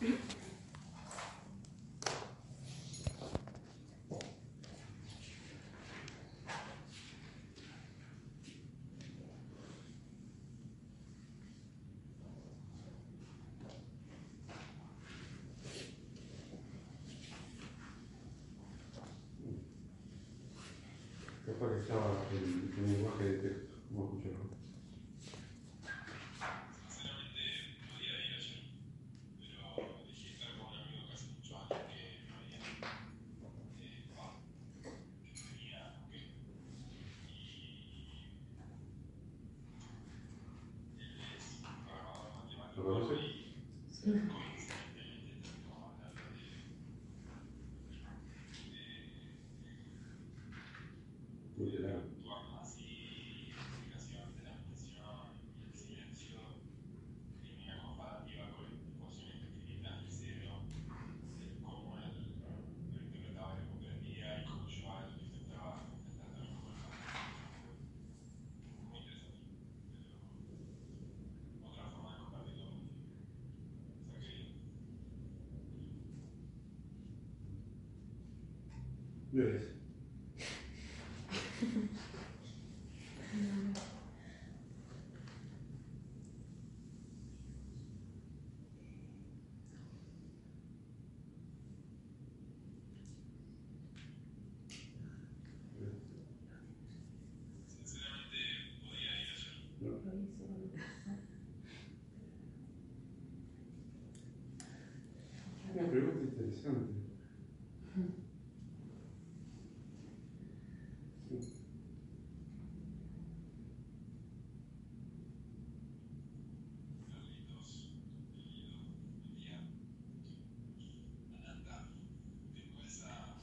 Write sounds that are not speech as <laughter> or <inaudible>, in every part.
Capaz que estaba en, en lenguaje de texto, como escucharlo. Sinceramente podía ir ayer, pero elegí estar con un amigo que hace muchos años que no había eh, va, que venía a Neuquén. Y él es programador matemático ¿Lo conoce? Y <laughs> coincidentemente terminó hablando de Muy largo. actuar así, explicación de la expresión y el silencio, y una comparativa con ecuaciones que escribí en el cero, de cómo él lo interpretaba y lo comprendía, y cómo yo a él lo intentaba entender mejor. Muy interesante. Pero otra forma de compartirlo. O sea que ¿Ves? sinceramente podía ir ayer. ¿No? Una pregunta interesante. Sí. Carlitos, querido, María, Ananda, tengo esa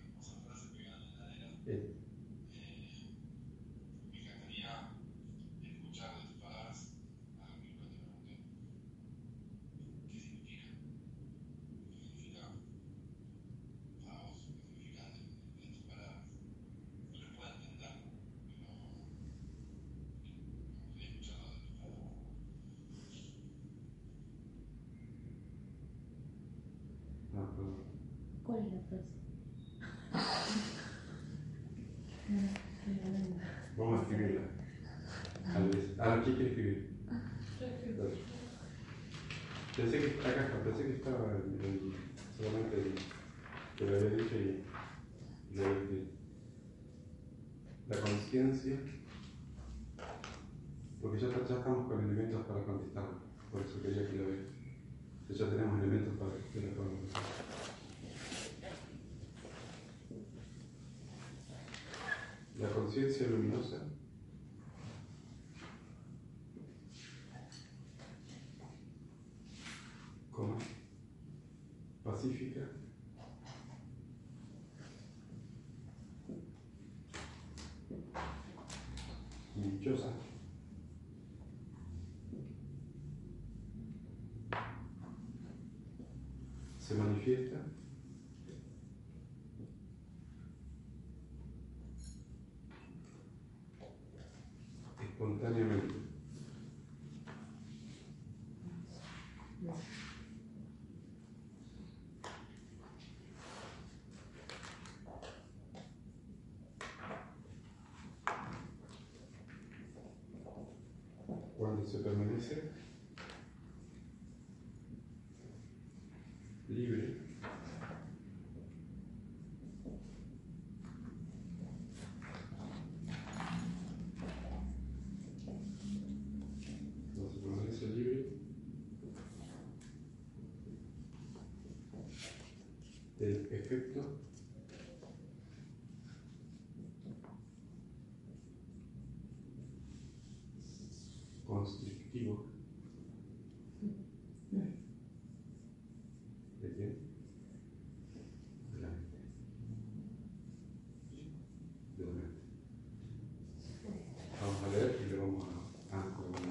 hermosa frase pegada en la heladera. Eh, Eh, me encantaría escuchar de tus palabras algo que nunca te pregunté. ¿Qué significa? ¿Qué significa para vos? ¿Qué significan en, en tus palabras? No les puedo entender, pero me gustaría escucharlo de tus palabras. ah, perdón. ¿Cuál es la frase? Vamos a escribirla. Ah, ¿qué quiere escribir? Pensé que, está, pensé que estaba en, en- solamente en- te lo había dicho y la conciencia, porque ya, ya estamos con elementos para contestar, por eso quería que lo veas. Que Ya tenemos elementos para que la podamos contestar. La conciencia luminosa coma, pacífica y dichosa se manifiesta espontáneamente. Se permanece. Libre. Se permanece libre. Del efecto Vamos a leer y le vamos a, con una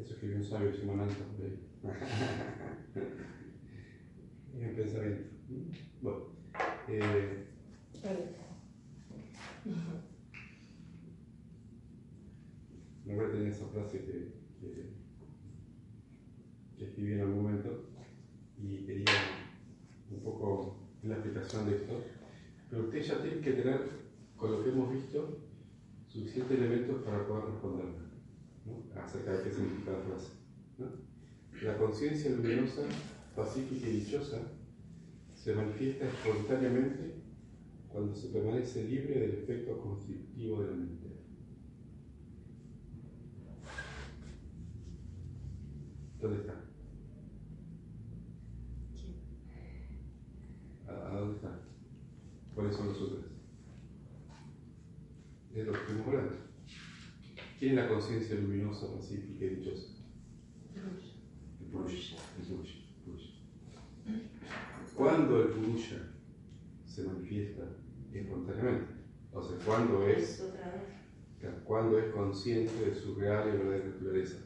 Eso escribió un sabio Simón Alto por ahí. Es un pensamiento. Bueno, eh, esa frase que, que, escribí en algún momento y quería un poco de esto. Pero usted ya tiene que tener, con lo que hemos visto, suficientes elementos para poder responderme ¿no? acerca de qué significa la frase. La conciencia luminosa, pacífica y dichosa se manifiesta espontáneamente cuando se permanece libre del efecto constrictivo de la mente. ¿Dónde está? ¿A, dónde está? ¿Cuáles son los otros? Es lo que estamos hablando. ¿Quién es la conciencia luminosa, pacífica y dichosa? El Purusha. El Purusha. ¿Cuándo el Purusha se manifiesta espontáneamente? O sea, ¿cuándo es, cuando es consciente de su real y verdadera naturaleza?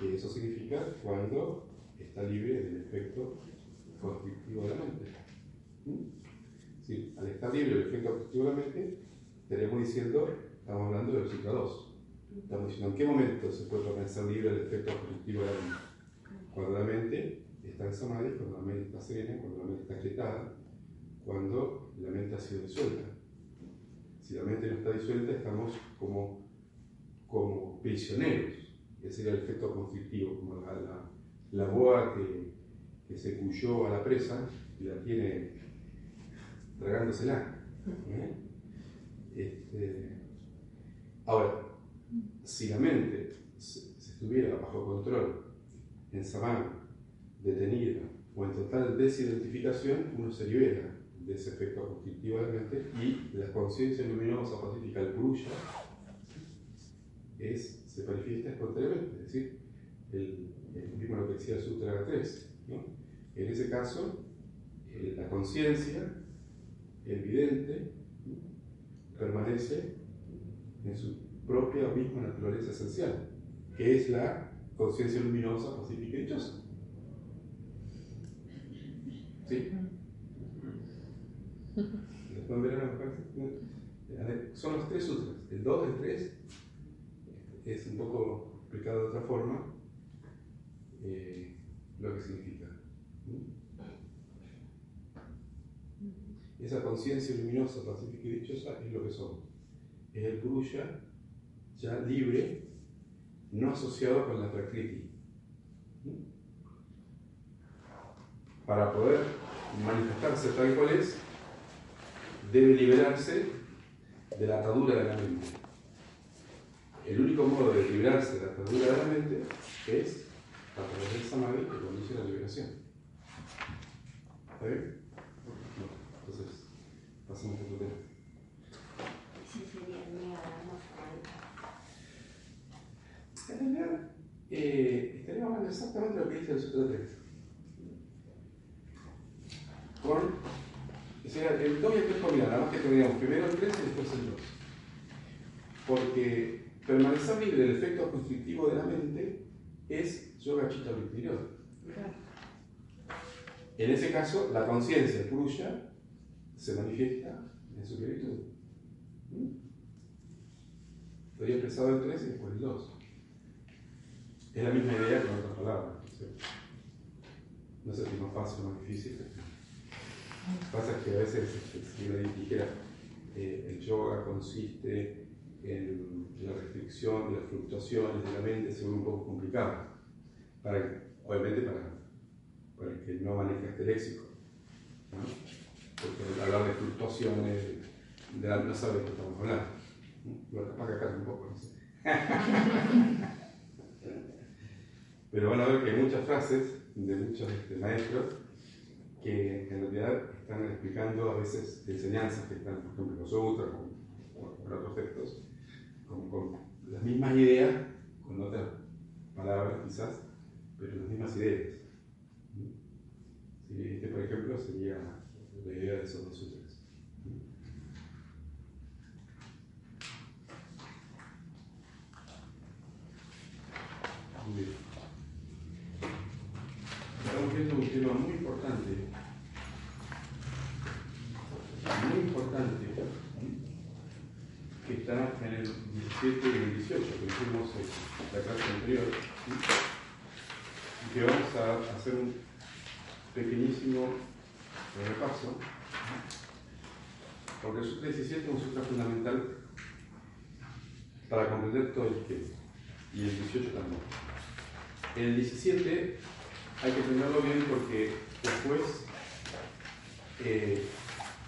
Que eso significa cuando está libre del efecto constrictivo de la mente. ¿Mm? Sí, al estar libre del efecto constrictivo de la mente, estaríamos diciendo, estamos hablando del ciclo 2. Estamos diciendo en qué momento se puede pensar libre del efecto constrictivo de la mente. Cuando la mente está en samadhi, cuando la mente está serena, cuando la mente está quietada, cuando la mente ha sido disuelta. Si la mente no está disuelta, estamos como como prisioneros. Ese sería el efecto conflictivo, como la, la, boa que, que, se cuyó a la presa y la tiene tragándosela. ¿eh? Este, ahora, si la mente se, estuviera bajo control, en samana, detenida o en total desidentificación, uno se libera de ese efecto conflictivo de la mente y la conciencia luminosa pacífica, el purusha, es, se manifiesta espontáneamente, es decir, el, mismo lo que decía el Sutra 3. En ese caso, la conciencia, evidente, permanece en su propia misma naturaleza esencial, que es la conciencia luminosa, pacífica y dichosa. ¿Sí? Son los tres sutras, el 2, el 3 es un poco explicado de otra forma eh, lo que significa. Esa conciencia luminosa, pacífica y dichosa es lo que somos. Es el Purusha ya libre, no asociado con la Prakriti. Para poder manifestarse tal cual es, debe liberarse de la atadura de la mente el único modo de librarse de la atadura de la mente es a través del samadhi que conduce la liberación. ¿Está bien? Pasemos a otro tema. Sí, sería En realidad, eh, estaríamos hablando exactamente de lo que dice el Sutra 3. Con, o sea, el 2 y el 3 combinan, nada más que tendríamos primero el 3 y después el 2. Porque permanecer libre del efecto constrictivo de la mente es yoga chitta interior. En ese caso, la conciencia purusha se manifiesta en su plenitud. ¿Mm? Estoy expresado el 3 y después el 2. Es la misma idea con otras palabras. No sé si es más fácil o más difícil. Lo pasa que a veces, si uno dijera, el yoga consiste en la restricción de las fluctuaciones de la mente se vuelve un poco complicado, para, obviamente para, para el que no maneja este léxico. Porque hablar de fluctuaciones, de, de, no sabe de qué estamos hablando. Lo capaz que acá un poco, no sé. <laughs> Pero van a ver que hay muchas frases de muchos este, maestros que en realidad están explicando a veces enseñanzas que están, por ejemplo, en los sutras o, en otros textos, con, las mismas ideas, con otras palabras quizás, pero las mismas ideas. este, por ejemplo, sería la idea de esos dos sutras. Estamos viendo un tema muy importante, muy importante, que está en el 17 y el 18, que hicimos en la clase anterior, y que vamos a hacer un pequeñísimo repaso, porque el Sutra 17 es un sutra fundamental para comprender todo el esquema, y el 18 también. El 17 hay que entenderlo bien porque después, eh,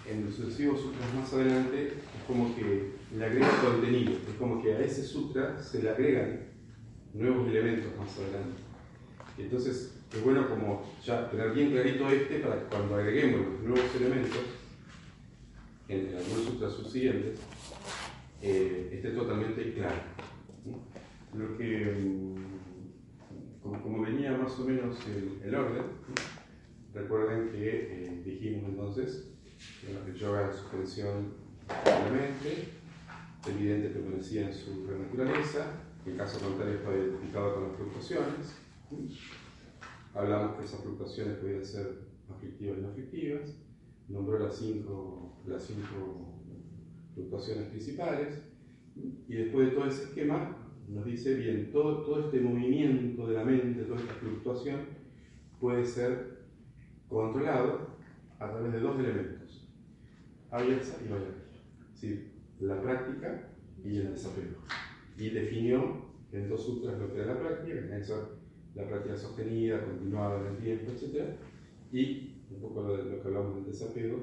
en los sucesivos sutras más adelante, es como que le agrega contenido, es como que a ese sutra se le agregan nuevos elementos más adelante. Entonces, es bueno como ya tener bien clarito este para que cuando agreguemos los nuevos elementos en algunos sutras subsiguientes, eh, esté totalmente claro. Lo que mm, como, venía más o menos el, orden, recuerden que eh, dijimos entonces que el yoga de suspensión de la mente, evidente permanecía en su naturaleza, en caso contrario estaba identificado con las fluctuaciones. Hablamos que esas fluctuaciones podían ser aflictivas y no aflictivas, nombró las cinco, las cinco fluctuaciones principales, y después de todo ese esquema nos dice, bien, todo, todo este movimiento de la mente, toda esta fluctuación, puede ser controlado a través de dos elementos, avyasa y vayasa, ¿sí? la práctica y el desapego. Y definió en dos sutras lo que era la práctica, en la práctica sostenida, continuada en el tiempo, etc. Y un poco lo, lo que hablamos del desapego,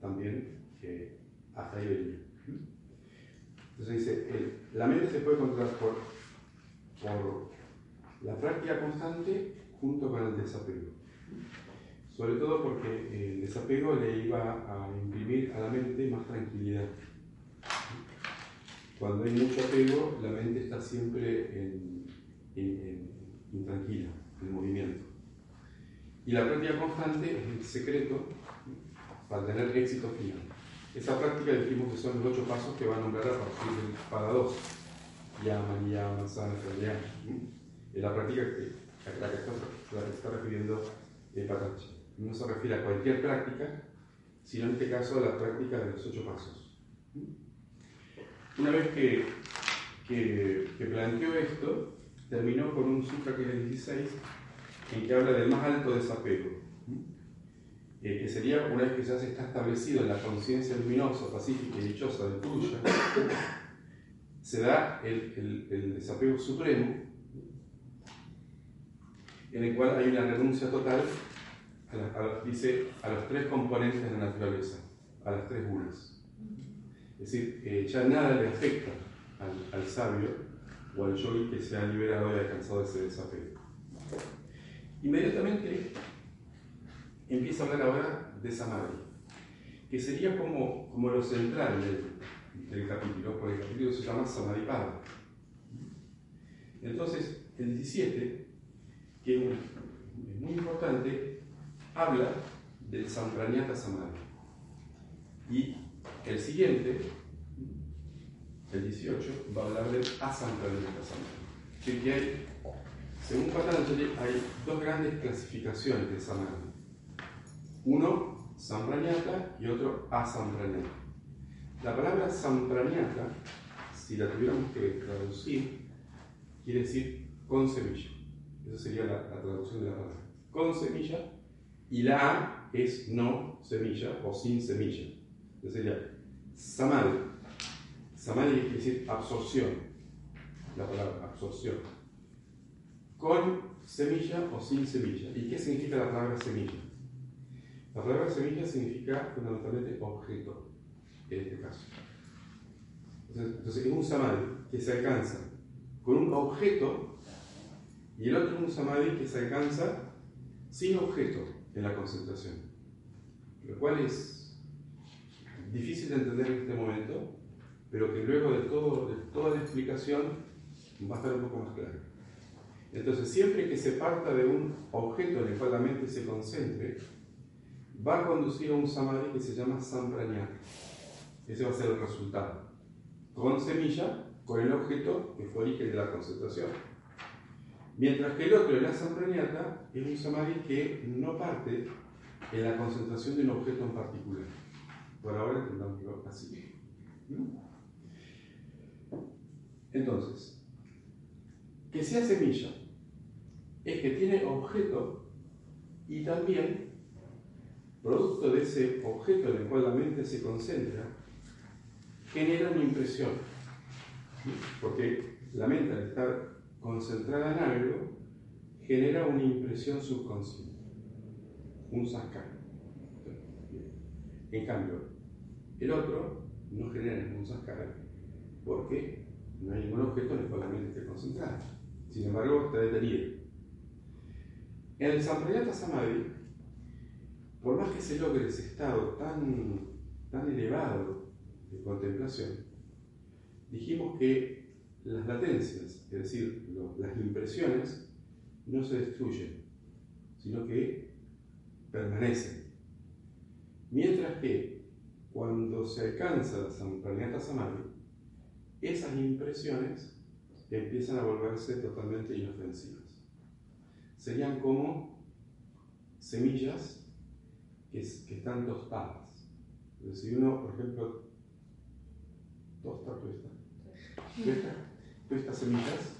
también que hasta ahí venía. Entonces dice, la mente se puede controlar por, por la práctica constante junto con el desapego. Sobre todo porque el desapego le iba a imprimir a la mente más tranquilidad. Cuando hay mucho apego, la mente está siempre en, intranquila, en movimiento. Y la práctica constante es el secreto para tener éxito final. Esa práctica dijimos que son los ocho pasos que va a nombrar a partir del para dos. Yama, Niyama, Sana. Es la práctica que, a la que está, refiriendo el Patachi. No se refiere a cualquier práctica, sino en este caso a la práctica de los ocho pasos. Una vez que, que, que planteó esto, terminó con un sutra que es el 16, en que habla del más alto desapego eh, que sería una vez que ya se está establecido en la conciencia luminosa, pacífica y dichosa de tuya, se da el, el, desapego supremo, en el cual hay una renuncia total, a dice, a los tres componentes de la naturaleza, a las tres gunas. Es decir, eh, ya nada le afecta al, al sabio o al yogi que se ha liberado y alcanzado ese desapego. Inmediatamente empieza a hablar ahora de Samadhi, que sería como, como lo central del, del capítulo, porque el capítulo se llama Samadhipada. Entonces, el 17, que es muy importante, habla del Sampranyata Samadhi. Y el siguiente, el 18, va a hablar del. Así que hay, según Patanjali, hay dos grandes clasificaciones de Samadhi. Uno, Sampranyata y otro Asampranyata. La palabra Sampranyata, si la tuviéramos que traducir, quiere decir con semilla. Esa sería la, traducción de la palabra. Con semilla y la A es no semilla o sin semilla. Entonces sería Samadhi. Samadhi quiere decir absorción. La palabra absorción. Con semilla o sin semilla. ¿Y qué significa la palabra semilla? La palabra semilla significa fundamentalmente objeto, en este caso. Entonces, es un samadhi que se alcanza con un objeto y el otro es un samadhi que se alcanza sin objeto en la concentración. Lo cual es difícil de entender en este momento, pero que luego de, todo, de toda la explicación va a estar un poco más claro. Entonces, siempre que se parta de un objeto en el cual la mente se concentre, va a conducir a un samadhi que se llama sampranyata. Ese va a ser el resultado. Con semilla, con el objeto que fue origen de la concentración. Mientras que el otro, la sampranyata, es un samadhi que no parte en la concentración de un objeto en particular. Por ahora entendamos así. Entonces, que sea semilla es que tiene objeto y también, producto de ese objeto en el cual la mente se concentra, genera una impresión. Porque la mente al estar concentrada en algo, genera una impresión subconsciente, un sacar. En cambio, el otro no genera ningún sacar porque no hay ningún objeto en el cual la mente esté concentrada. Sin embargo, está detenido. En el Samprayata Samadhi, por más que se logre ese estado tan, tan elevado de contemplación, dijimos que las latencias, es decir, las impresiones, no se destruyen, sino que permanecen. Mientras que cuando se alcanza Samprayata Samadhi, esas impresiones empiezan a volverse totalmente inofensivas. Serían como semillas que, están tostadas. Si uno, por ejemplo, tosta, tuesta, estas semillas,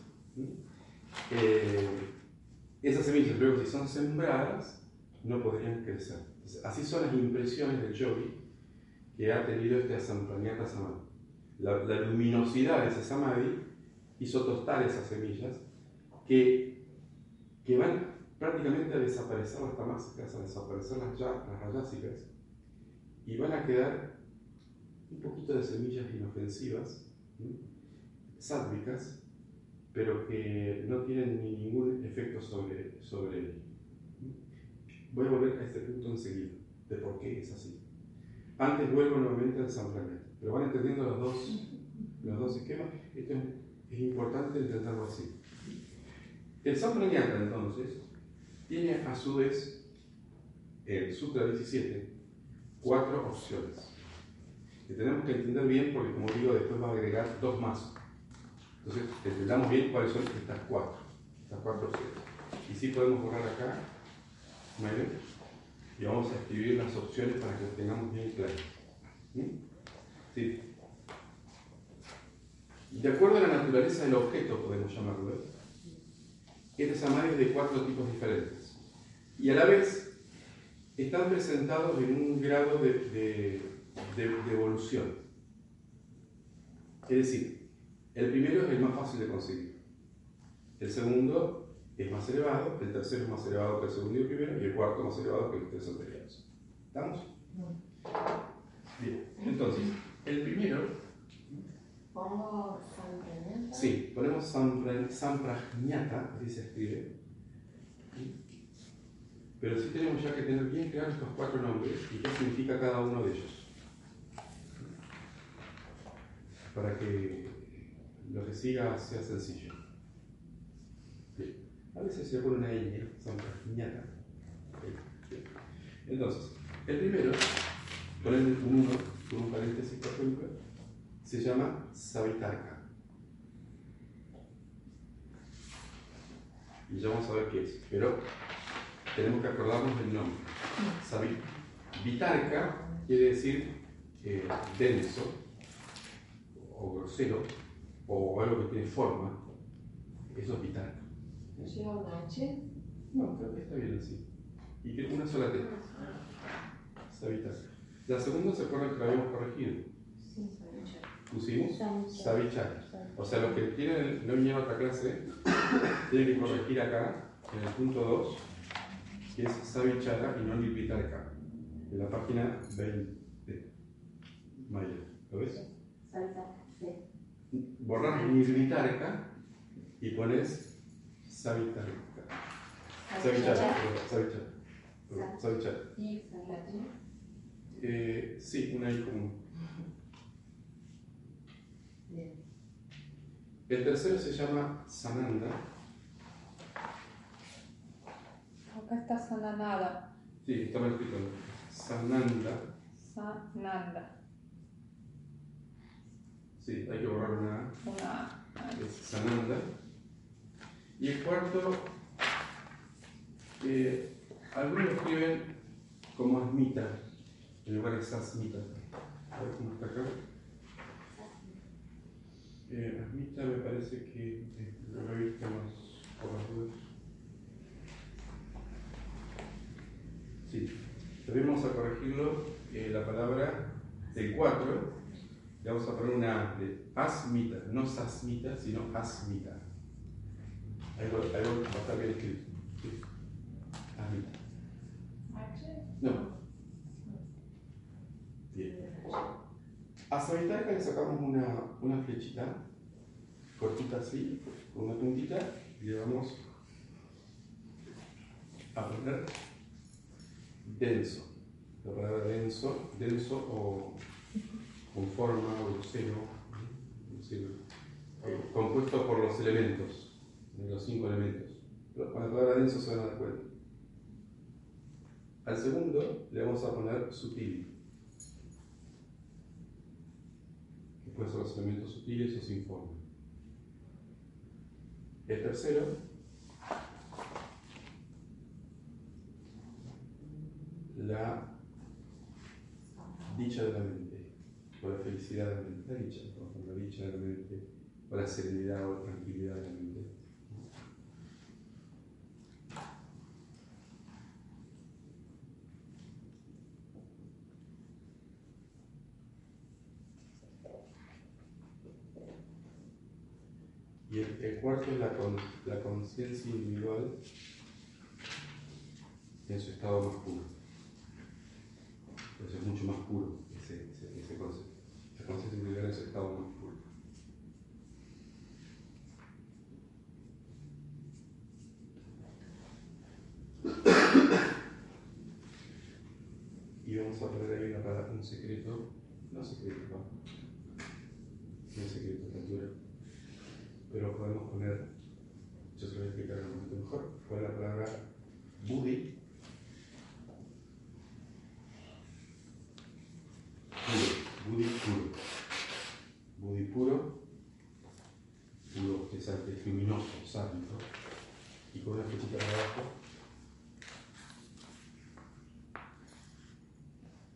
eh, esas semillas luego si son sembradas no podrían crecer. así son las impresiones del yogi que ha tenido este asampraniata samadhi. La, la luminosidad de ese samadhi hizo tostar esas semillas que, que van prácticamente a desaparecer las tamásicas, a desaparecer las, las y van a quedar un poquito de semillas inofensivas, sádvicas, pero que no tienen ningún efecto sobre, sobre él. Voy a volver a este punto enseguida, de por qué es así. Antes vuelvo nuevamente al samplamiento, pero van entendiendo los dos, los dos esquemas. Esto es importante entenderlo así. El Sampranyata, entonces, tiene a su vez, el Sutra 17, cuatro opciones. Que tenemos que entender bien porque, como digo, después va a agregar dos más. Entonces, entendamos bien cuáles son estas cuatro, estas cuatro opciones. Y sí podemos borrar acá, y vamos a escribir las opciones para que las tengamos bien claras. ¿Mm? Sí. De acuerdo a la naturaleza del objeto, podemos llamarlo, este samadhi es de cuatro tipos diferentes. Y a la vez están presentados en un grado de, evolución. Es decir, el primero es el más fácil de conseguir. El segundo es más elevado, el tercero es más elevado que el segundo y el primero, y el cuarto más elevado que los tres anteriores. ¿Estamos? Bien, entonces, el primero Pongo Samprajñata. Sí, ponemos Samprajñata, así se escribe. Pero sí tenemos ya que tener bien claros estos cuatro nombres y qué significa cada uno de ellos. Para que lo que siga sea sencillo. A veces se pone una ñ, Samprajñata. Entonces, el primero, ponen un 1 con un paréntesis, por ejemplo se llama Savitarka. Y ya vamos a ver qué es. Pero tenemos que acordarnos del nombre. Vitarka quiere decir eh, denso o grosero o algo que tiene forma. Eso es Vitarka. ¿Lleva una H? No, creo que está bien así. Y una sola T. Savitarka. La segunda se acuerdan que la habíamos corregido pusimos Savichara. O sea, los que tienen, no vinieron a otra clase, tienen que corregir acá, en el punto 2, que es Savichara y no Lipitarka, en la página 20. Maya, ¿lo ves? Borras Nirvitarka y pones Savitarka. Savichara, Savichara. Savichara. ¿Y eh, Sí, una I común. El tercero se llama Sananda. Acá está Sananada. Sí, está mal escrito. Sananda. Sananda. Sí, hay que borrar una Una Es Sananda. Y el cuarto, eh, algunos lo escriben como Asmita, en lugar de Sasmita. A ver cómo está acá. Eh, Asmita me parece que eh, lo revisamos por las dudas. Sí, debemos a corregirlo eh, la palabra del 4, le vamos a poner una de asmita, no sasmita, sino asmita. Algo, algo va a estar bien escrito. Sí. Asmita. No. A Sabitarca le sacamos una, una flechita, cortita así, con una puntita, y le vamos a poner denso. La palabra denso, denso o con forma, grosero, grosero, eh, compuesto por los elementos, los cinco elementos. Con la palabra denso se van a dar cuenta. Al segundo le vamos a poner sutil. Los elementos sutiles o sin forma. El tercero la dicha de la mente, o la felicidad de la mente, la dicha, la dicha de la mente, o la serenidad o la tranquilidad de la mente. Y el, cuarto es la, la conciencia individual en su estado más puro. Entonces es mucho más puro ese, ese, concepto. La conciencia individual en su estado más puro. Y vamos a poner ahí un secreto, no secreto, no, no secreto, es altura pero podemos poner, yo se lo voy a explicar un momento mejor, fue la palabra Budi. Budi puro. Budi puro, puro que es, luminoso, santo, y con una flechita para abajo.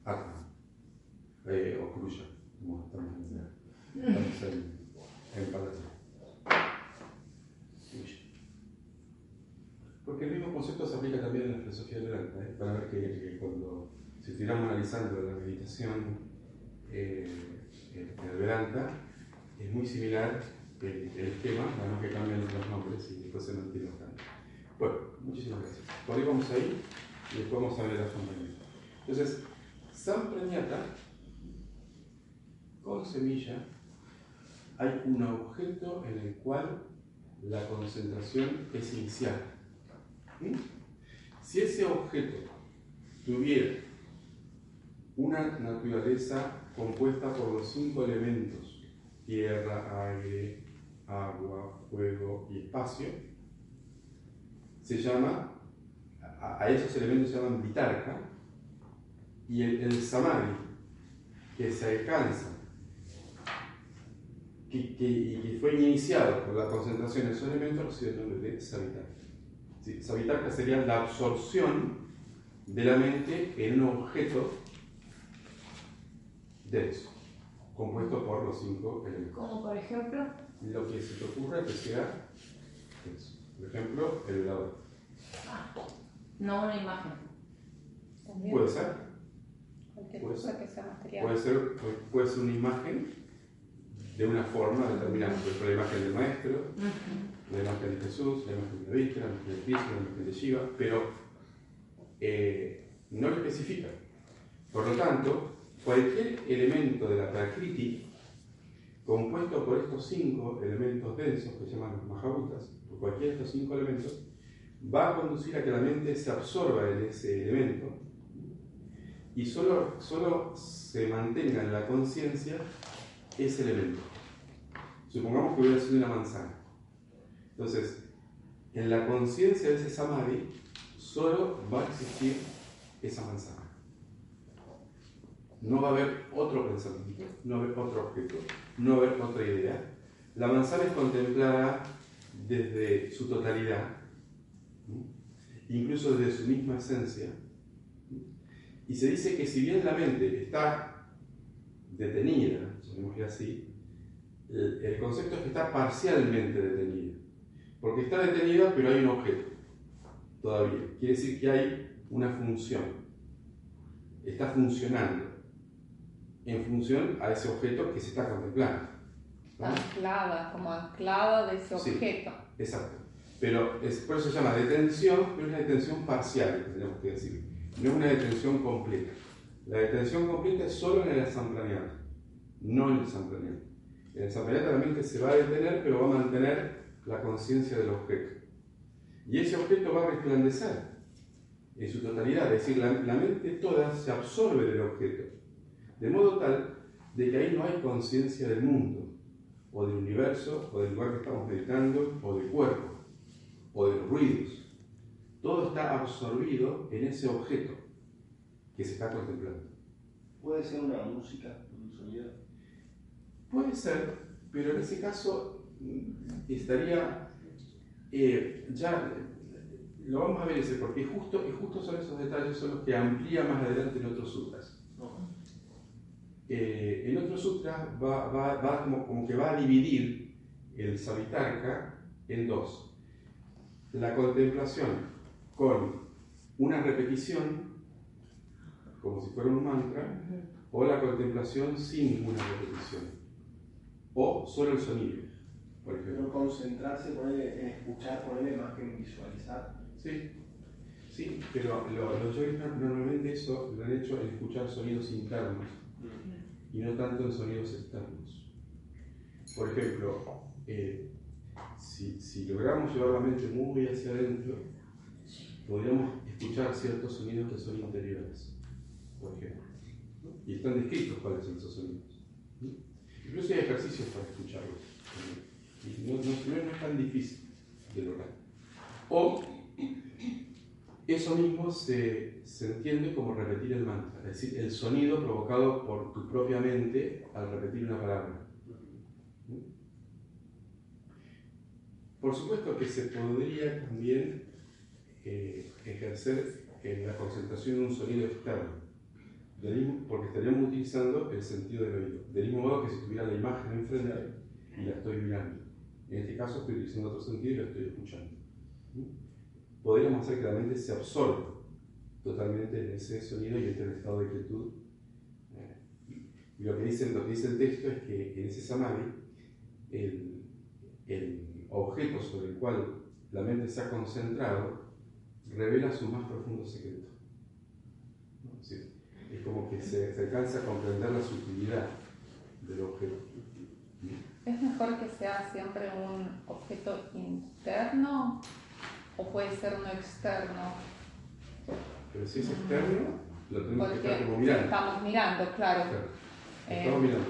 Atma, eh, o Kruya, como estamos en, en, en Palacio. Porque el mismo concepto se aplica también en la filosofía Vedanta. ¿eh? Van a ver que, cuando, si estuviéramos analizando la meditación eh, en Vedanta, es muy similar el, el esquema, nada más que cambian los nombres y después se mantiene cambios. Bueno, muchísimas gracias. Por ahí vamos a ir y después vamos a ver las compañías. Entonces, Samprañata, con semilla, hay un objeto en el cual la concentración es inicial. ¿Mm? Si ese objeto tuviera una naturaleza compuesta por los cinco elementos, tierra, aire, agua, fuego y espacio, se llama, a, esos elementos se llaman vitarka, y el, el samadhi, que se alcanza que, y que fue iniciado por la concentración de esos elementos, recibe el nombre de savitarka. ¿Sí? Sería la absorción de la mente en un objeto denso, compuesto por los cinco elementos. Como por ejemplo, Lo que se te ocurra que sea denso. Por ejemplo, el velador. no una imagen. También Puede ser, cualquier puede cosa ser. que sea material. puede ser, puede ser una imagen de una forma determinada. Por ejemplo, la imagen del maestro, la imagen de Jesús, la imagen de Vishnu, la imagen de Cristo, la imagen de Shiva, pero eh, no lo especifica. Por lo tanto, cualquier elemento de la Prakriti, compuesto por estos cinco elementos densos que se llaman los Mahabhutas, por cualquiera de estos cinco elementos, va a conducir a que la mente se absorba en ese elemento y solo, solo se mantenga en la conciencia ese elemento. Supongamos que hubiera sido una manzana. Entonces, en la conciencia de ese samadhi, solo va a existir esa manzana. No va a haber otro pensamiento, no va a haber otro objeto, no va a haber otra idea. La manzana es contemplada desde su totalidad, incluso desde su misma esencia. Y se dice que si bien la mente está detenida, llamémosle así, el, concepto es que está parcialmente detenida. Porque está detenida, pero hay un objeto todavía. Quiere decir que hay una función. Está funcionando en función a ese objeto que se está contemplando. ¿no? Anclada, como anclada de ese Sí. objeto. Exacto. Pero es, por eso se llama detención, pero es una detención parcial, tenemos que decir. No es una detención completa. La detención completa es solo en el asambleamiento, no en el asambleamiento. En el asambleamiento la mente se va a detener, pero va a mantener la conciencia del objeto. Y ese objeto va a resplandecer en su totalidad, es decir, la, la mente toda se absorbe del objeto, de modo tal de que ahí no hay conciencia del mundo, o del universo, o del lugar que estamos meditando, o del cuerpo, o de los ruidos. Todo está absorbido en ese objeto que se está contemplando. Puede ser una música, un sonido. Puede ser, pero en ese caso estaría eh, ya lo vamos a ver ese, porque justo, y justo son esos detalles son los que amplía más adelante en otros sutras. Eh, en otros sutras va, va- como, como que va a dividir el Savitarka en dos. La contemplación con una repetición, como si fuera un mantra, o la contemplación sin ninguna repetición, o solo el sonido, por ejemplo. Pero concentrarse ponerle, en escuchar, ponerle más que en visualizar. Sí, sí, pero lo- los yogis no- normalmente eso lo han hecho en escuchar sonidos internos y no tanto en sonidos externos. Por ejemplo, eh, si, si logramos llevar la mente muy hacia adentro, podríamos escuchar ciertos sonidos que son interiores, por ejemplo. Y están descritos cuáles son esos sonidos. Incluso hay ejercicios para escucharlos. ¿No? No, no- es tan difícil de lograr. O eso mismo se, se entiende como repetir el mantra, es decir, el sonido provocado por tu propia mente al repetir una palabra. Por supuesto que se podría también eh, ejercer en la concentración de un sonido externo, porque estaríamos utilizando el sentido del oído, del mismo modo que si tuviera la imagen enfrente y la estoy mirando. En este caso estoy utilizando otro sentido y la estoy escuchando podríamos hacer que la mente se absorba totalmente en ese sonido y entre en estado de quietud. Eh, Y lo que, dice, lo que dice el texto es que en ese samadhi, el, objeto sobre el cual la mente se ha concentrado revela su más profundo secreto. Es como que se, se alcanza a comprender la sutilidad del objeto. ¿Es mejor que sea siempre un objeto interno o puede ser uno externo? Pero si es externo, lo tenemos que estar como mirando. estamos mirando, claro. Claro, Eh, estamos mirando.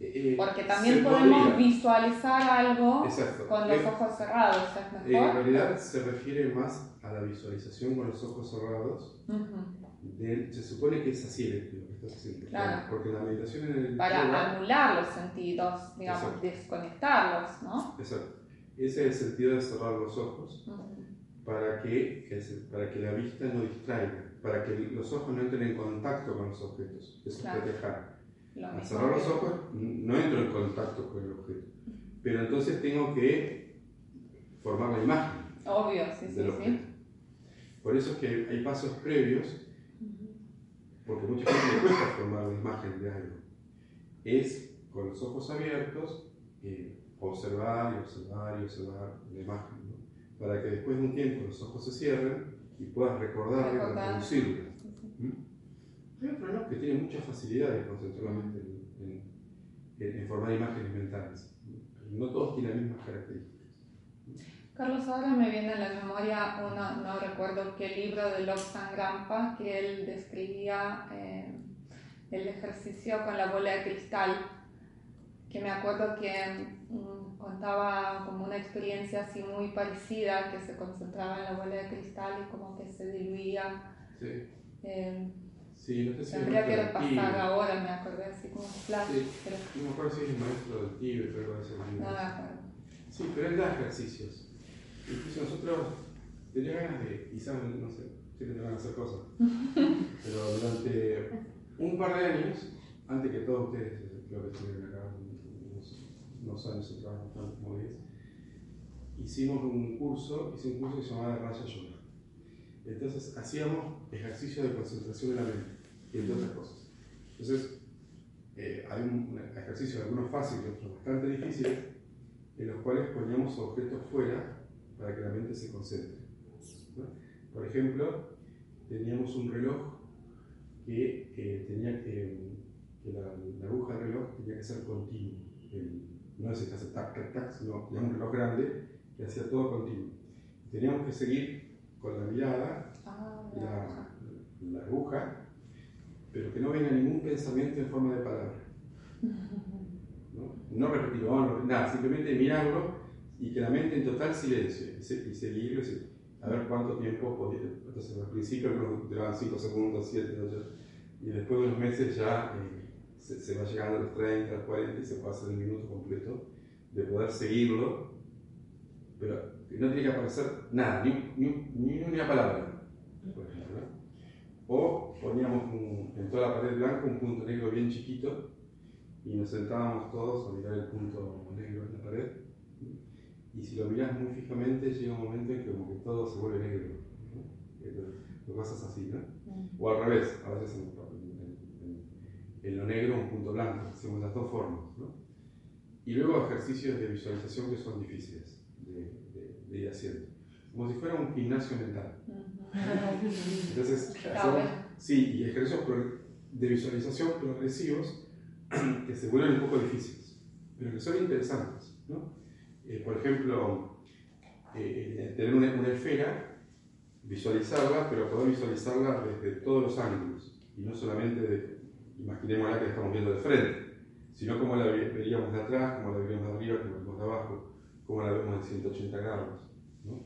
Eh, eh, Porque también podemos podría- visualizar algo Exacto. con los Eh, ojos cerrados, ¿es En mejor? realidad se refiere más a la visualización con los ojos cerrados. Ujú. de- se supone que es así lo que estás haciendo. Claro. Porque la meditación en el Para yoga- anular los sentidos, digamos, Exacto. desconectarlos, ¿no? Exacto. Ese es el sentido de cerrar los ojos Ujú. para que, para que la vista no distraiga, para que los ojos no entren en contacto con los objetos. Eso Claro. es proteger. Lo Al cerrar los ojos no entro en contacto con el objeto. Pero entonces tengo que formar la imagen Obvio, sí, sí, del sí. objeto. Por eso es que hay pasos previos, porque mucha gente le cuesta formar la imagen de algo. Es con los ojos abiertos, eh, observar y observar y observar la imagen, ¿no? para que después de un tiempo los ojos se cierren y puedas recordarla y reproducirla. ¿Mm? Hay otros ¿no? que tienen mucha facilidad de concentrar la mente en, en- en- formar imágenes mentales. ¿no? Todos tienen las mismas características. Carlos, ahora me viene a la memoria, una, no recuerdo qué libro de Lobsang Grampa, que él describía eh, el ejercicio con la bola de cristal, que me acuerdo que mm, contaba como una experiencia así muy parecida, que se concentraba en la bola de cristal y como que se diluía. Sí, eh, sí no sé si tendría que repasar ahora, me acordé así como un flash, Sí. pero No me acuerdo si es el maestro del Tíbet o algo de ese me acuerdo. Sí, pero él da ejercicios. Incluso nosotros tenía ganas de, quizás, no sé, que te van a hacer cosas, <laughs> pero durante un par de años antes que todos ustedes, creo que estuvieron acá unos, unos años atrás, como 10, hicimos un curso, hice un curso que se llamaba Raya Yoga. Entonces hacíamos ejercicio de concentración en la mente, entre otras cosas. Entonces, eh, hay un, ejercicio, algunos fáciles, otros bastante difíciles, en los cuales poníamos objetos fuera para que la mente se concentre. ¿no? Por ejemplo, teníamos un reloj que eh, tenía que, que la, la, aguja del reloj tenía que ser continuo. El, no es que hace tac, tac, tac, sino un reloj grande que hacía todo continuo. Teníamos que seguir con la mirada Ah, la, la aguja, pero que no venga ningún pensamiento en forma de palabra. <laughs> No, no repetirlo, no, nada, simplemente mirarlo y que la mente en total silencio y, se, y seguirlo a ver cuánto tiempo podía. Entonces, al principio duraban 5 segundos, 7, 8, y después de unos meses ya eh, se, se va llegando a los 30, a los 40 y se puede hacer el minuto completo de poder seguirlo, pero no tiene que aparecer nada, ni, ni, ni una palabra, por ejemplo. ¿no? O poníamos un- en toda la pared blanca un punto negro bien chiquito y nos sentábamos todos a mirar el punto negro en la pared. Y si lo miras muy fijamente, llega un momento en que como que todo se vuelve negro. ¿no? Cosas así, ¿no? O al revés, a veces en, en- en- en lo negro un punto blanco, hacemos las dos formas. ¿no? Y luego ejercicios de visualización que son difíciles ir haciendo. Como si fuera un gimnasio mental. Entonces, <laughs> hacemos- sí, y ejercicios de visualización progresivos <clears throat> que se vuelven un poco difíciles, pero que son interesantes. ¿no? Eh, por ejemplo, eh, tener una, una esfera, visualizarla, pero poder visualizarla desde todos los ángulos, y no solamente de, imaginémosla que la estamos viendo de frente, sino como la ve- veríamos de atrás, como la veríamos de arriba, como la vemos de abajo, como la vemos en 180 grados. ¿no?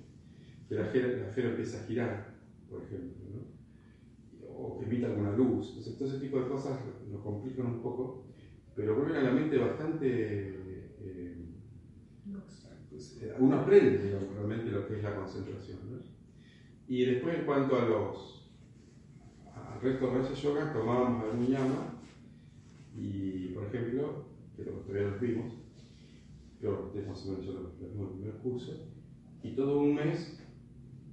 Que la esfera, empieza a girar, por ejemplo, ¿no? o que emita alguna luz. Entonces, todo ese tipo de cosas nos complican un poco, pero vuelven a la mente bastante. eh, pues, eh, uno aprende digamos, realmente lo que es la concentración. ¿no? Y después, en cuanto a los. al resto de Raya Yoga, tomábamos algún yama y, por ejemplo, que todavía los vimos, pero ustedes más o menos ya lo, en el primer curso, y todo un mes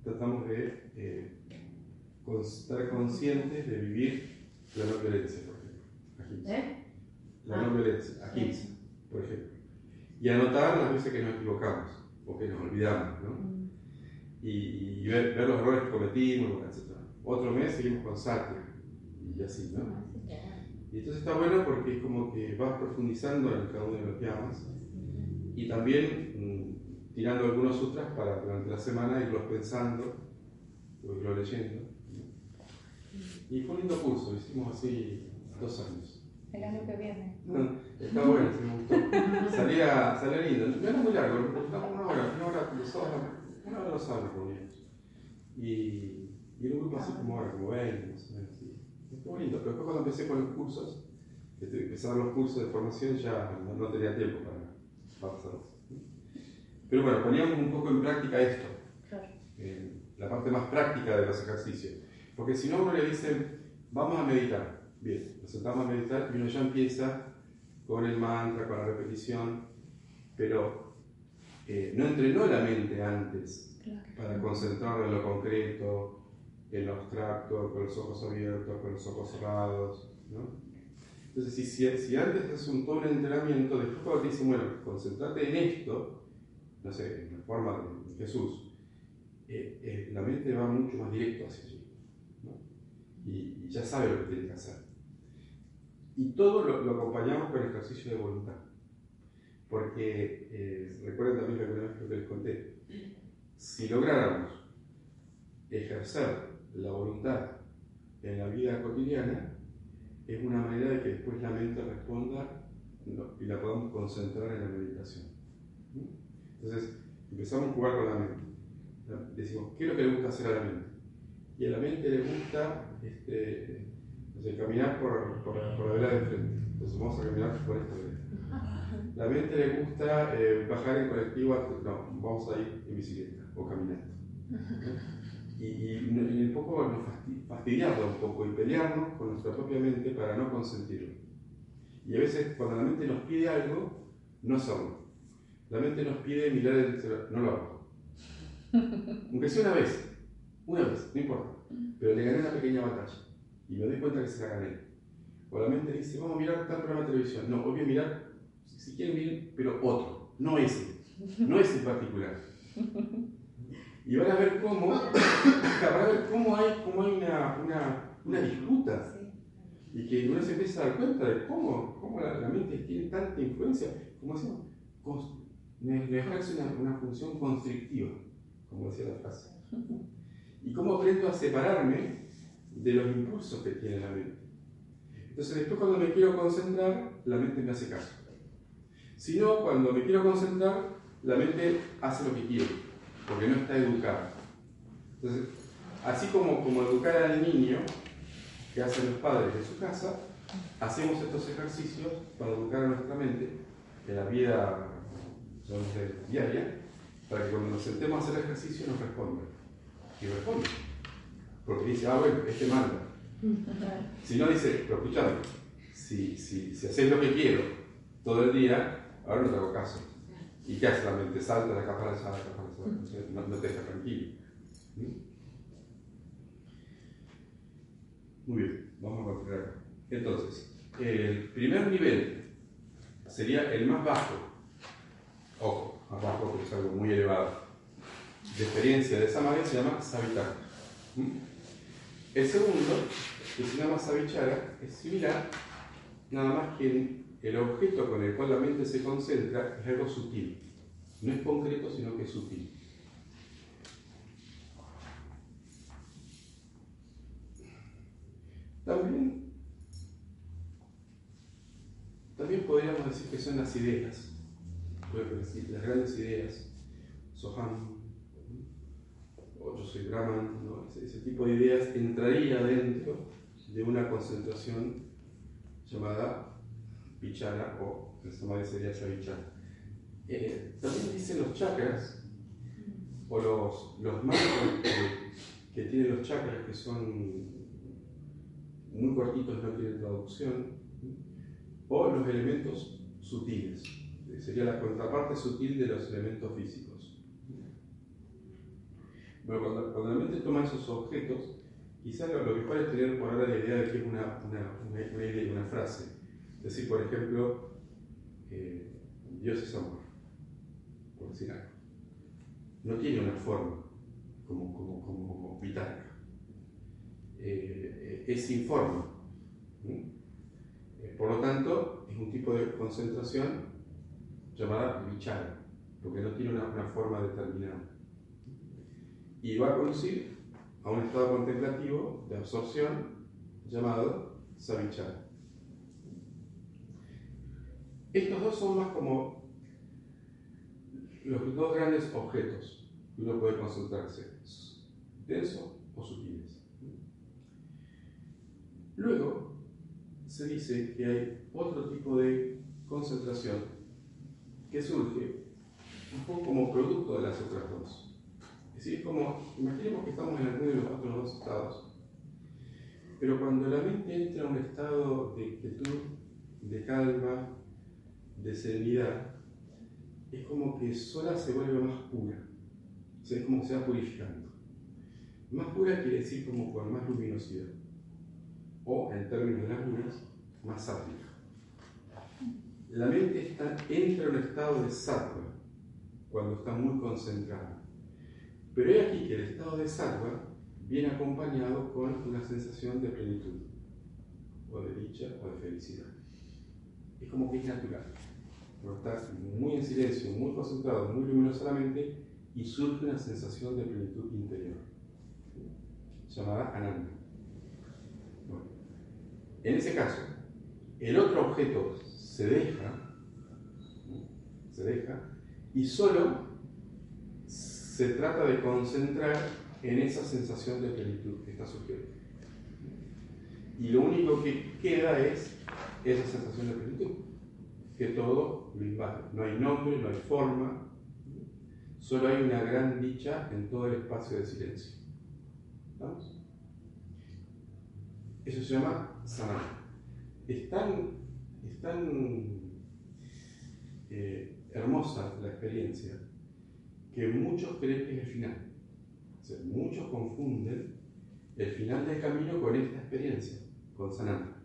tratamos de eh, con- estar conscientes de vivir la no violencia, por ejemplo. a 15. ¿Eh? La Ah. no violencia, a 15, por ejemplo. Y anotar las veces que nos equivocamos o que nos olvidamos, ¿no? Y, y ver, los errores que cometimos, etc. Otro mes seguimos con sátira y así, ¿no? Y entonces está bueno porque es como que vas profundizando en cada uno de los yamas y también mm, tirando algunos sutras para durante la semana irlos pensando o irlos leyendo. Y fue un lindo curso, lo hicimos así dos años. El año que viene. No, <laughs> está bueno, sí me gustó. Salía, salía lindo. No era muy largo, una una hora, una hora los sábados, una hora los sábados reuníamos. Y, y era un grupo así como ahora, como 20, más o menos. Estuvo lindo, pero después cuando empecé con los cursos, que te- empezaron los cursos de formación, ya no, no tenía tiempo para, Pero bueno, poníamos un poco en práctica esto, Claro. eh, la parte más práctica de los ejercicios. Porque si no, uno le dicen, vamos a meditar. Bien, nos sentamos a meditar y uno ya empieza con el mantra, con la repetición, pero eh, no entrenó la mente antes Claro. para concentrarlo en lo concreto, en lo abstracto, con los ojos abiertos, con los ojos cerrados. ¿no? Entonces, si, si, si antes es un entrenamiento, después cuando te dicen, bueno, concentrate en esto, no sé, en la forma de Jesús, eh, eh, la mente va mucho más directo hacia allí. Y, ya sabe lo que tiene que hacer. Y todo lo, lo acompañamos con ejercicio de voluntad. Porque eh, recuerden también creo que les conté, si lográramos ejercer la voluntad en la vida cotidiana, es una manera de que después la mente responda y la podamos concentrar en la meditación. Entonces, empezamos a jugar con la mente. Decimos, ¿qué es lo que le gusta hacer a la mente? Y a la mente le gusta este, caminar por, por, por la vereda de frente. Entonces vamos a caminar por esta vereda. La mente le gusta eh, bajar en colectivo, no, vamos a ir en bicicleta o caminando. Y, y, un poco fastidiarla un poco y pelearnos con nuestra propia mente para no consentirlo. Y a veces cuando la mente nos pide algo, no hacerlo. La mente nos pide mirar el celular, no lo hago. Aunque sea una vez, una vez, no importa. Pero le gané una pequeña batalla y me doy cuenta que se la gané. O la mente dice, vamos a mirar tal programa de televisión. No, voy a mirar, si quieren miren, pero otro, no ese, no ese en particular. Y van a ver cómo, <coughs> van a ver cómo hay, cómo hay una, una, una disputa. Y que uno se empieza a dar cuenta de cómo, cómo la, la mente tiene tanta influencia, me, me ejerce una, una función constrictiva, como decía la frase. Y cómo aprendo a separarme de los impulsos que tiene la mente. Entonces después cuando me quiero concentrar, la mente me hace caso. Si no, cuando me quiero concentrar, la mente hace lo que quiere, porque no está educada. Entonces, así como, como educar al niño, que hacen los padres de su casa, hacemos estos ejercicios para educar a nuestra mente en la vida diaria, para que cuando nos sentemos a hacer ejercicio nos responda. Y responde. Porque dice, ah, bueno, este manda. <laughs> Si no dice, pero escuchame, si, si, si haces lo que quiero todo el día, ahora no te hago caso. ¿Y qué hace la mente? Salta de acá para allá, de acá para allá. No, te deja tranquilo. Muy bien, vamos a continuar acá. Entonces, el primer nivel sería el más bajo. Ojo, más bajo porque es algo muy elevado. De experiencia de esa manera se llama sabitar. El segundo, que se llama sabichara, es similar, nada más que el objeto con el cual la mente se concentra es algo sutil. No es concreto, sino que es sutil. También, también podríamos decir que son las ideas, las grandes ideas, Soham, o yo soy Brahman, ese, tipo de ideas entraría dentro de una concentración llamada Vichara o en Samadhi sería Savichara. Eh, también dicen los chakras o los, los marcos que, que tienen los chakras que son muy cortitos, no tienen traducción, o los elementos sutiles, eh, sería la contraparte sutil de los elementos físicos. Bueno, cuando, la mente toma esos objetos, quizás lo, lo mejor es tener por ahora la idea de que es una, una, una, una idea, una frase. Es decir, por ejemplo, eh, Dios es amor, por decir algo. No tiene una forma como, como, como vital. Eh, es. ¿sí? Eh, por lo tanto, es un tipo de concentración llamada vichara, porque no tiene una, una forma determinada. Y va a conducir a un estado contemplativo de absorción llamado savichara. Estos dos son más como los dos grandes objetos que uno puede concentrarse, densos o sutiles. Luego se dice que hay otro tipo de concentración que surge un poco como producto de las otras dos. Es decir, como, imaginemos que estamos en alguno de los otros dos estados, pero cuando la mente entra a un estado de quietud, de calma, de serenidad, es como que sola se vuelve más pura. O sea, es como que se va purificando. Más pura quiere decir como con más luminosidad. O, en términos de las lunas, más sátrica. La mente está, entra en un estado de sattva cuando está muy concentrada. Pero he aquí que el estado de sattva viene acompañado con una sensación de plenitud, o de dicha, o de felicidad. Es como que es natural. Cuando estás muy en silencio, muy concentrado, muy luminosamente, y surge una sensación de plenitud interior, llamada ananda. En ese caso, el otro objeto se deja, se deja, y solo se trata de concentrar en esa sensación de plenitud que está surgiendo. Y lo único que queda es esa sensación de plenitud, que todo lo invade. No hay nombre, no hay forma, solo hay una gran dicha en todo el espacio de silencio. ¿Vamos? Eso se llama samadhi. Es tan es tan eh, hermosa la experiencia que muchos creen que es el final. O sea, muchos confunden el final del camino con esta experiencia, con Sananda.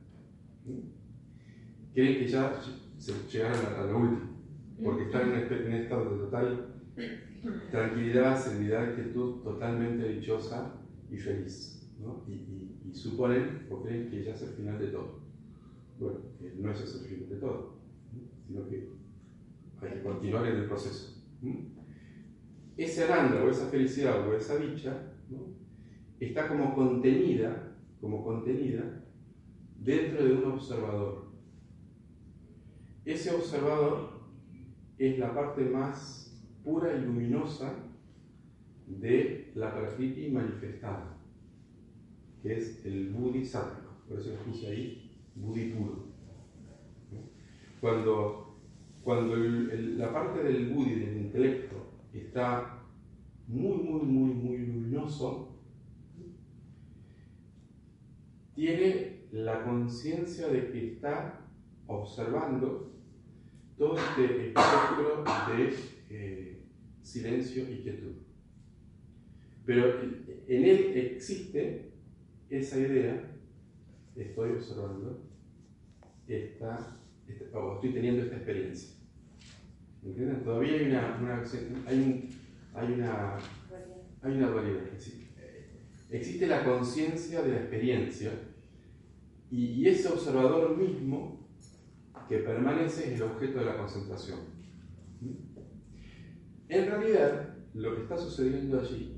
¿Mm? Creen que ya se llegaron a, lo último, porque están en, este- en estado de total tranquilidad, serenidad, quietud, totalmente dichosa y feliz. ¿No? Y, suponen o creen que ya es el final de todo. Bueno, no es el final de todo, ¿no? sino que hay que continuar en el proceso. Ese aranda o esa felicidad o esa dicha está como contenida, como contenida dentro de un observador. Ese observador es la parte más pura y luminosa de la prakriti manifestada, es el sátrico. Por eso le puse ahí buddhi puro. Cuando, cuando la parte del buddhi, del intelecto, está muy, muy, muy, muy luminoso, tiene la conciencia de que está observando todo este espectro de eh, silencio y quietud. Pero en él existe esa idea, estoy observando, esta, esta- o estoy teniendo esta experiencia. ¿Entienden? Todavía hay una, hay, un- hay una, hay una dualidad. Existe, la conciencia de la experiencia y, y ese observador mismo que permanece es el objeto de la concentración. En realidad, lo que está sucediendo allí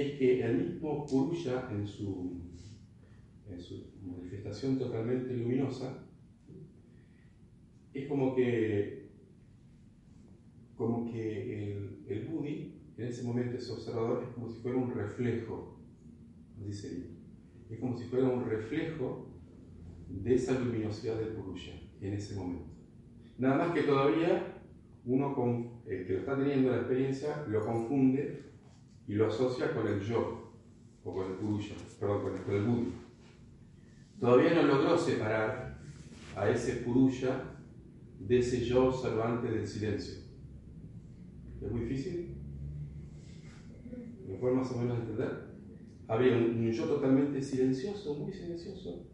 es que el mismo Purusha, en su, manifestación totalmente luminosa, es como que, como que el, el en ese momento, ese observador, es como si fuera un reflejo, dice ahí. Es como si fuera un reflejo de esa luminosidad del Purusha en ese momento. Nada más que todavía uno el que lo está teniendo la experiencia lo confunde y lo asocia con el yo, o con el Purusha, perdón, con el, con. Todavía no logró separar a ese Purusha de ese yo observante del silencio. ¿Es muy difícil? ¿Me pueden más o menos entender? Había un, un yo totalmente silencioso, muy silencioso,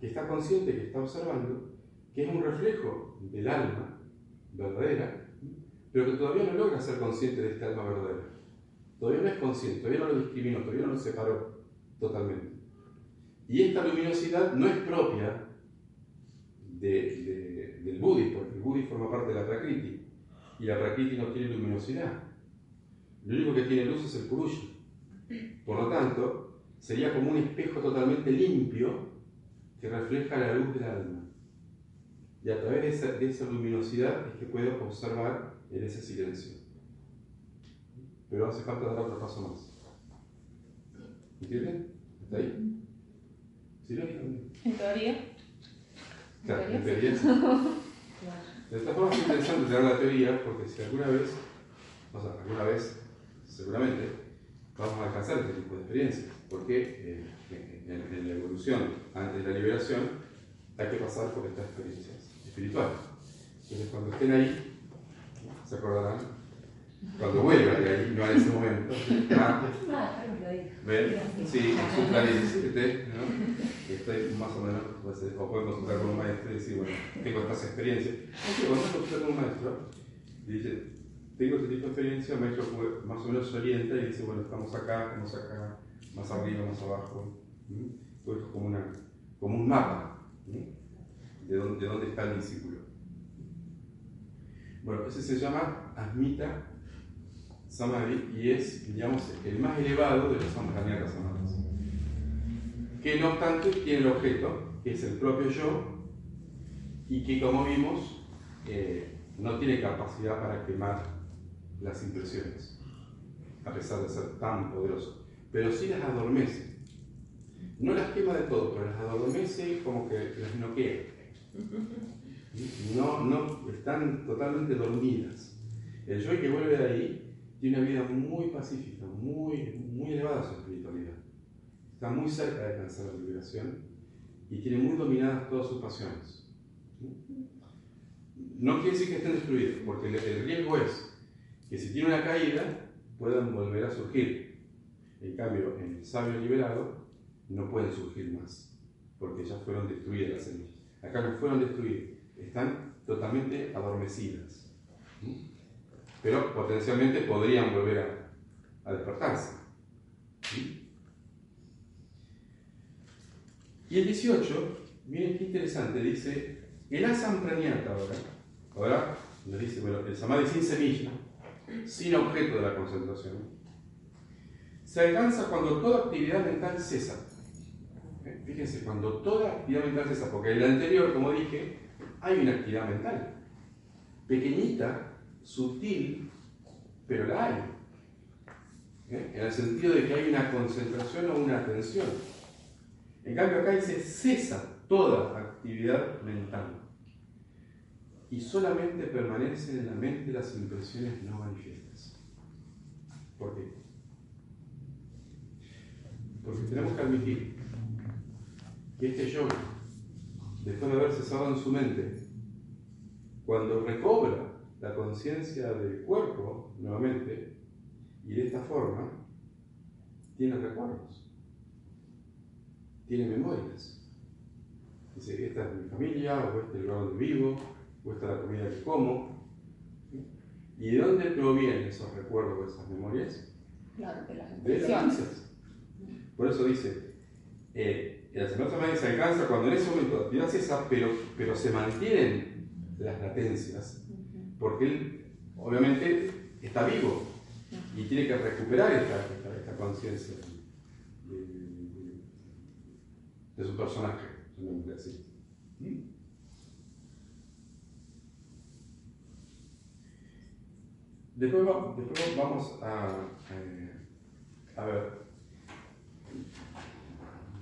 que está consciente, que está observando, que es un reflejo del alma verdadera, pero que todavía no logra ser consciente de este alma verdadera. Todavía no es consciente, todavía no lo discriminó, todavía no lo separó totalmente. Y esta luminosidad no es propia de- de- del Buddhi, porque el Buddhi forma parte de la Prakriti, y la Prakriti no tiene luminosidad. Lo único que tiene luz es el Purusha. Por lo tanto, sería como un espejo totalmente limpio que refleja la luz del alma. Y a través de esa, de esa luminosidad es que puedo observar en ese silencio. Pero hace falta dar otro paso más. ¿Entienden? ¿Está ahí? ¿Sí lo? En teoría. Claro, ¿En teoría. De esta forma es interesante tener la teoría porque si alguna vez, o sea, alguna vez, seguramente, vamos a alcanzar este tipo de experiencias. Porque eh, en, en la evolución, antes de la liberación, hay que pasar por estas experiencias espirituales. Entonces, cuando estén ahí, se acordarán. Cuando vuelvan de ahí, no en ese momento. Ah, Ah. ¿Ven? Sí, consulta 17, ¿no? Estoy más o menos, pues, eh, o pueden consultar con un maestro y decir, bueno, tengo estas experiencias. Cuando consultar con un maestro, y dice, tengo este tipo de experiencia, el maestro más o menos se orienta y dice, bueno, estamos acá, estamos acá, más arriba, más abajo. ¿Mm? Pues es como, una, como un mapa de, dónde, de dónde está el discípulo. Bueno, ese se llama Asmita Samadhi y es, digamos, el más elevado de los Samdhanyaka Samadhis. Que no obstante tiene el objeto, que es el propio yo, y que como vimos, eh, no tiene capacidad para quemar las impresiones, a pesar de ser tan poderoso. Pero sí las adormece. No las quema de todo, pero las adormece como que las noquea. <laughs> No, no, están totalmente dormidas. El yo que vuelve de ahí tiene una vida muy pacífica, muy, muy elevada su espiritualidad. Está muy cerca de alcanzar la liberación y tiene muy dominadas todas sus pasiones. No quiere decir que estén destruidos, porque el, riesgo es que si tiene una caída, puedan volver a surgir. En cambio, en el sabio liberado, no pueden surgir más, porque ya fueron destruidas las semillas. Acá no fueron destruidas, están totalmente adormecidas. Pero potencialmente podrían volver a, a despertarse. Y el 18, miren qué interesante, dice, el asam praniata ahora, ahora nos dice, bueno, el samadhi sin semilla, sin objeto de la concentración, se alcanza cuando toda actividad mental cesa. ¿Eh? Fíjense, cuando toda actividad mental cesa, porque en el anterior, como dije, hay una actividad mental, pequeñita, sutil, pero la hay. ¿Eh? En el sentido de que hay una concentración o una atención. En cambio acá dice cesa toda actividad mental y solamente permanecen en la mente las impresiones no manifiestas. ¿Por qué? Porque tenemos que admitir que este yogi, después de haber cesado en su mente, cuando recobra la conciencia del cuerpo nuevamente, y de esta forma, tiene recuerdos, tiene memorias. Dice, esta es mi familia, o este es el lugar donde vivo, o esta es la comida que como. ¿Y de dónde provienen esos recuerdos, esas memorias? Claro, de las misas. Por eso dice, eh, también se alcanza cuando en ese momento la actividad cesa, pero, pero se mantienen las latencias, porque él obviamente está vivo y tiene que recuperar esta, esta, conciencia de, su personaje, así. ¿Mm? Después, va- después vamos a, eh, a ver,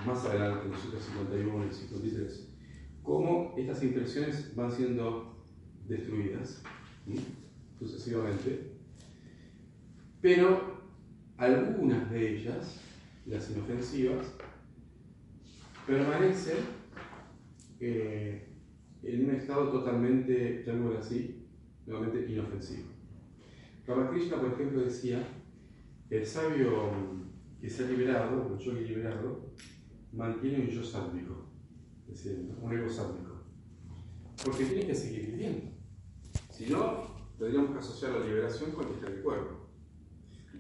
más adelante, en el 151 y el 53, cómo estas impresiones van siendo destruidas sucesivamente, pero algunas de ellas, las inofensivas, permanecen eh, en un estado totalmente, llamémoslo así, nuevamente inofensivo. Ramakrishna, por ejemplo, decía, el sabio que se ha liberado, el yogi liberado, mantiene un yo sálvico, es decir, un ego sálvico, porque tiene que seguir viviendo. Si no, tendríamos que asociar la liberación con el del cuerpo.